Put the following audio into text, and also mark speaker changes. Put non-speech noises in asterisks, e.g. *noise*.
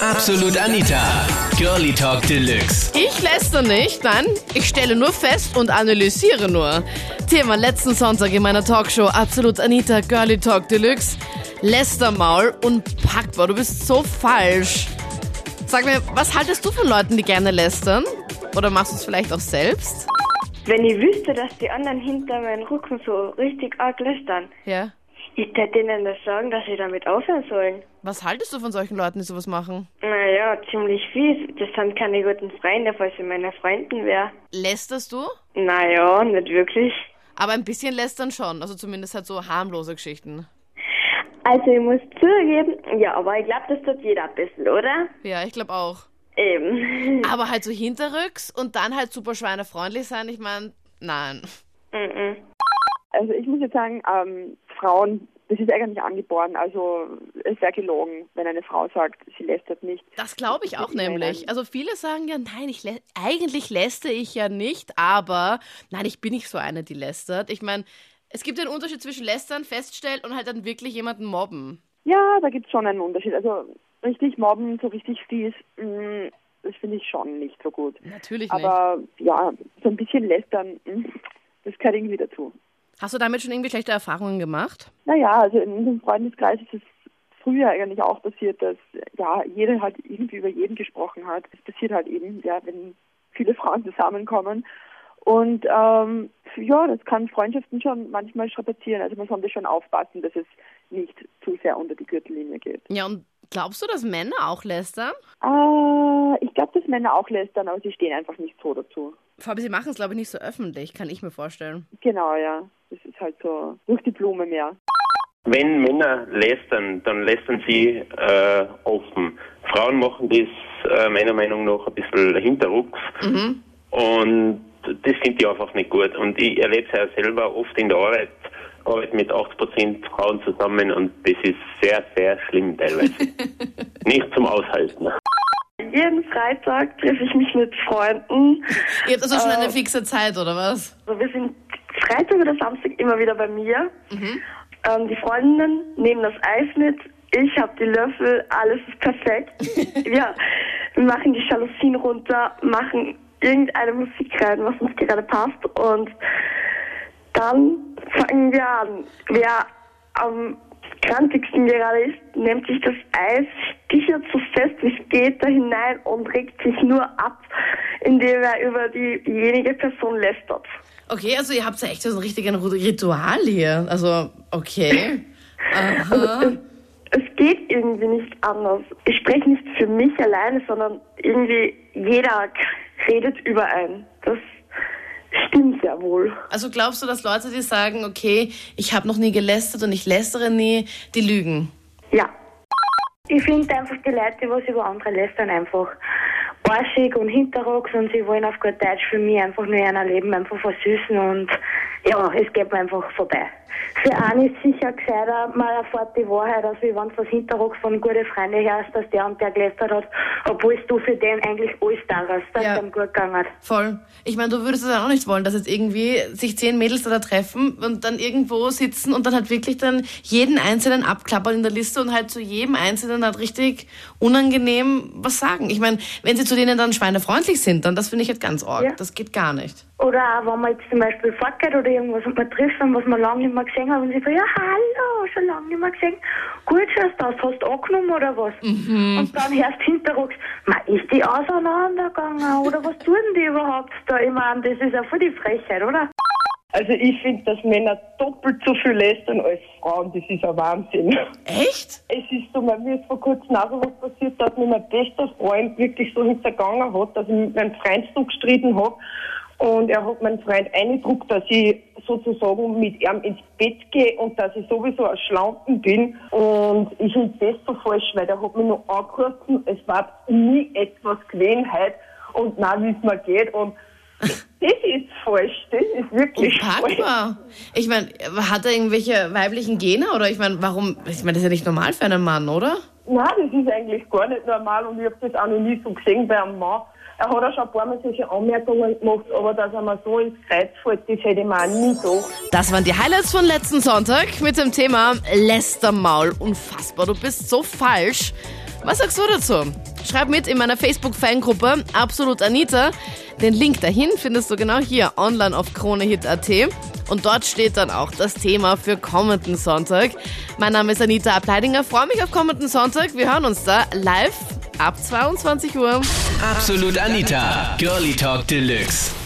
Speaker 1: Absolut Anita. Girlie Talk Deluxe.
Speaker 2: Ich läster nicht, nein, ich stelle nur fest und analysiere nur. Thema letzten Sonntag in meiner Talkshow Absolut Anita Girlie Talk Deluxe. Lästermaul und packbar, du bist so falsch. Sag mir, was haltest du von Leuten, die gerne lästern? Oder machst du es vielleicht auch selbst?
Speaker 3: Wenn ich wüsste, dass die anderen hinter meinem Rücken so richtig arg lästern,
Speaker 2: Ja.
Speaker 3: ich hätte denen das sagen, dass sie damit aufhören sollen.
Speaker 2: Was haltest du von solchen Leuten, die sowas machen?
Speaker 3: Naja, ziemlich fies. Das sind keine guten Freunde, falls sie meine Freunden wäre.
Speaker 2: Lästerst du?
Speaker 3: Naja, nicht wirklich.
Speaker 2: Aber ein bisschen lästern schon, also zumindest halt so harmlose Geschichten.
Speaker 3: Also ich muss zugeben, ja, aber ich glaube, das tut jeder ein bisschen, oder?
Speaker 2: Ja, ich glaube auch.
Speaker 3: Eben. *laughs*
Speaker 2: Aber halt so hinterrücks und dann halt super schweinefreundlich sein, ich meine, nein.
Speaker 3: Mhm.
Speaker 4: Also ich muss jetzt sagen, ähm, Frauen, das ist eigentlich angeboren. Also es wäre gelogen, wenn eine Frau sagt, sie lästert nicht.
Speaker 2: Das glaube ich auch nämlich. Also viele sagen ja, nein, ich lä eigentlich lästere ich ja nicht, aber nein, ich bin nicht so eine, die lästert. Ich meine, es gibt einen Unterschied zwischen lästern, feststellen und halt dann wirklich jemanden mobben.
Speaker 4: Ja, da gibt es schon einen Unterschied. Also richtig mobben, so richtig fies, mh, das finde ich schon nicht so gut.
Speaker 2: Natürlich nicht.
Speaker 4: Aber ja, so ein bisschen lästern, mh, das gehört irgendwie dazu.
Speaker 2: Hast du damit schon irgendwie schlechte Erfahrungen gemacht?
Speaker 4: Naja, also in unserem Freundeskreis ist es früher eigentlich auch passiert, dass ja jeder halt irgendwie über jeden gesprochen hat. Es passiert halt eben, ja, wenn viele Frauen zusammenkommen. Und ähm, ja, das kann Freundschaften schon manchmal strapazieren. Also man sollte schon aufpassen, dass es nicht zu sehr unter die Gürtellinie geht.
Speaker 2: Ja, und glaubst du, dass Männer auch lästern?
Speaker 4: Äh, ich glaube, dass Männer auch lästern, aber sie stehen einfach nicht so dazu.
Speaker 2: Vor allem, sie machen es, glaube ich, nicht so öffentlich, kann ich mir vorstellen.
Speaker 4: Genau, ja. Das ist halt so durch die Blume mehr.
Speaker 5: Wenn Männer lästern, dann lästern sie äh, offen. Frauen machen das äh, meiner Meinung nach ein bisschen hinterrucks. Und das finde ich einfach nicht gut. Und ich erlebe es ja selber oft in der Arbeit, arbeite mit 80% Frauen zusammen und das ist sehr, sehr schlimm teilweise. *laughs* nicht zum Aushalten.
Speaker 3: Jeden Freitag treffe ich mich mit Freunden.
Speaker 2: Ihr habt also schon eine fixe Zeit, oder was?
Speaker 3: Also wir sind Freitag oder Samstag immer wieder bei mir. Ähm, die Freundinnen nehmen das Eis mit. Ich habe die Löffel, alles ist perfekt. *laughs* ja, wir machen die Jalousien runter, machen irgendeine Musik rein, was uns gerade passt und dann fangen wir an. Wer am krantigsten gerade ist, nimmt sich das Eis, stichert so fest wie es geht da hinein und regt sich nur ab, indem er über diejenige Person lästert.
Speaker 2: Okay, also ihr habt ja echt so ein richtiges Ritual hier. Also, okay. *laughs* Aha.
Speaker 3: Es, geht irgendwie nicht anders. Ich spreche nicht für mich alleine, sondern irgendwie jeder redet über einen. Das sehr wohl.
Speaker 2: Also glaubst du, dass Leute, die sagen, okay, ich habe noch nie gelästert und ich lästere nie, die lügen?
Speaker 3: Ja.
Speaker 6: Ich finde einfach die Leute, die was über andere lästern, einfach arschig und hinterrücks und sie wollen auf gut Deutsch für mich einfach nur ihr Leben einfach versüßen und ja, es geht mir einfach vorbei. Für einen ist sicher gescheiter, man erfährt die Wahrheit, als wie wenn es was hinterrücks von guten Freunden hörst, dass der und der gelästert hat, obwohl du für den eigentlich alles da hast, dass
Speaker 2: Ja.
Speaker 6: ihm gut gegangen hat.
Speaker 2: Voll. Ich meine, du würdest es ja auch nicht wollen, dass jetzt irgendwie sich zehn Mädels da treffen und dann irgendwo sitzen und dann halt wirklich dann jeden Einzelnen abklappern in der Liste und halt zu jedem Einzelnen halt richtig unangenehm was sagen. Ich meine, wenn sie zu denen dann schweinefreundlich sind, dann das finde ich halt ganz arg.
Speaker 6: Ja.
Speaker 2: Das geht gar nicht.
Speaker 6: Oder auch wenn man jetzt zum Beispiel fortgeht oder irgendwas und man trifft, was man lange nicht mehr gesehen hat und sie sagt, ja hallo, schon lange nicht mehr gesehen. Gut schaust du aus, hast du angenommen oder was? Und dann hörst du hinterrücks, ist die auseinandergegangen oder was tun die überhaupt da? Ich meine, das ist ja voll die Frechheit, oder?
Speaker 4: Also ich finde, dass Männer doppelt so viel lästern als Frauen. Das ist ein Wahnsinn.
Speaker 2: Echt?
Speaker 4: Es ist so, mir ist vor kurzem auch so was passiert, dass mir mein bester Freund wirklich so hintergangen hat, dass ich mit meinem Freund so gestritten habe. Und er hat meinen Freund eingedruckt, dass ich sozusagen mit ihm ins Bett gehe und dass ich sowieso ein Schlampen bin. Und ich finde das so falsch, weil der hat mich noch angerufen, es war nie etwas gewesen heute und nein, wie es mir geht. Und das ist falsch, das ist wirklich falsch.
Speaker 2: Ich meine, hat er irgendwelche weiblichen Gene oder ich meine, warum? Ich meine, das ist ja nicht normal für einen Mann, oder?
Speaker 4: Nein, das ist eigentlich gar nicht normal und ich habe das auch noch nie so gesehen bei einem Mann. Er hat auch schon ein paar Mal solche Anmerkungen gemacht, aber dass er mir so ins Kreuz fällt, das hätte ich mir auch nie gedacht.
Speaker 2: Das waren die Highlights von letzten Sonntag mit dem Thema Lästermaul. Unfassbar, du bist so falsch. Was sagst du dazu? Schreib mit in meiner Facebook-Fangruppe Absolut Anita. Den Link dahin findest du genau hier online auf KroneHit.at. Und dort steht dann auch das Thema für kommenden Sonntag. Mein Name ist Anita Ableidinger. Freue mich auf kommenden Sonntag. Wir hören uns da live ab 22 Uhr.
Speaker 1: Absolut Anita, Girlie Talk Deluxe.